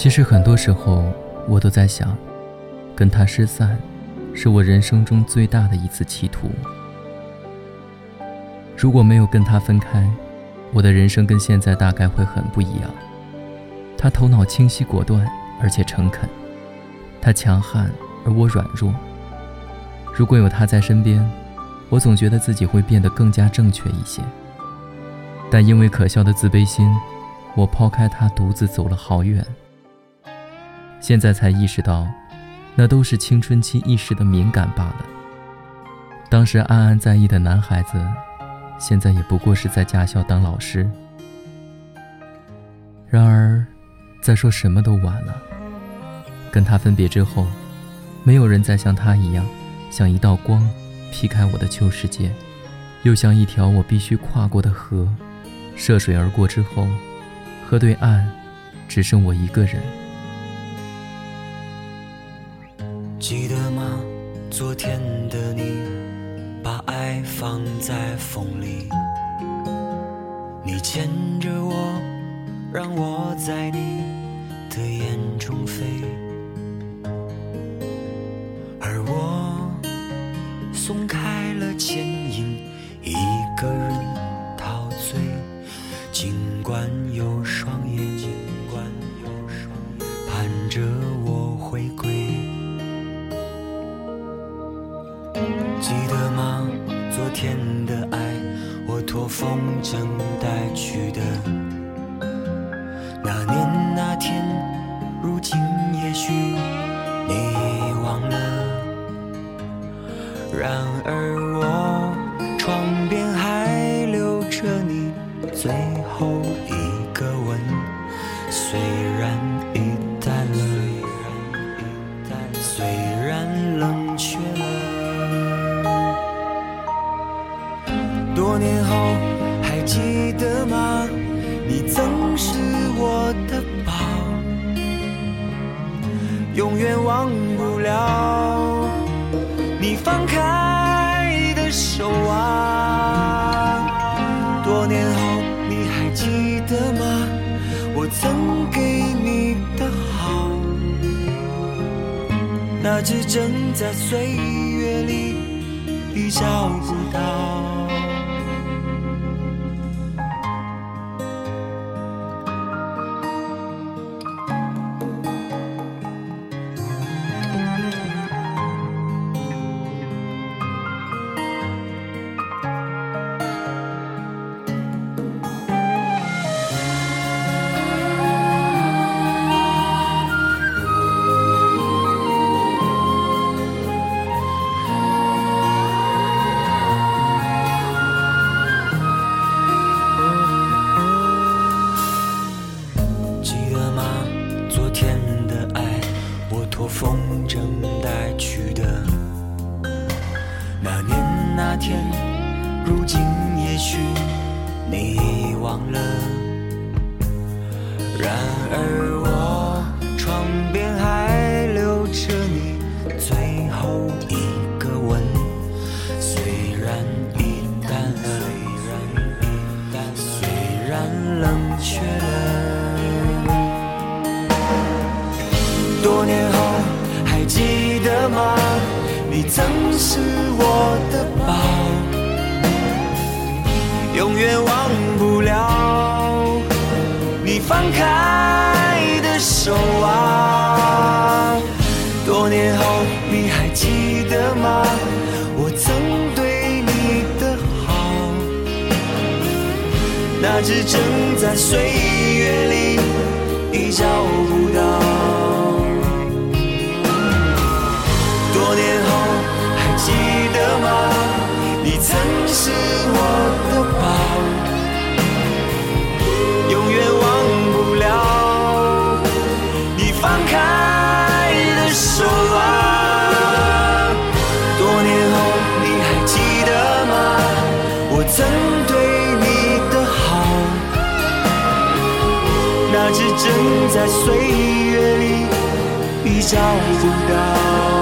其实很多时候，我都在想，跟他失散，是我人生中最大的一次企图。如果没有跟他分开，我的人生跟现在大概会很不一样。他头脑清晰果断，而且诚恳；他强悍，而我软弱。如果有他在身边，我总觉得自己会变得更加正确一些。但因为可笑的自卑心，我抛开他，独自走了好远。现在才意识到，那都是青春期一时的敏感罢了。当时暗暗在意的男孩子，现在也不过是在驾校当老师。然而，再说什么都晚了。跟他分别之后，没有人再像他一样，像一道光，劈开我的旧世界，又像一条我必须跨过的河，涉水而过之后，河对岸，只剩我一个人。昨天的你，把爱放在风里，你牵着我，让我在你的眼中飞，而我松开了牵引，一个人陶醉，尽管有双记得吗？昨天的爱，我托风筝带去的。那年那天，如今也许你遗忘了。然而我床边还留着你最后一个吻，虽然已多年后还记得吗？你曾是我的宝，永远忘不了你放开的手啊。多年后你还记得吗？我曾给你的好，那只正在岁月里已找不到。风筝带去的。那年那天，如今也许你遗忘了。然而我床边还留着你最后一个吻，虽然已淡了，虽然冷却了。多年后记得吗？你曾是我的宝，永远忘不了你放开的手啊。多年后你还记得吗？我曾对你的好，那只正在岁月里一朝曾是我的宝，永远忘不了你放开的手啊。多年后你还记得吗？我曾对你的好，那只正在岁月里已找不到。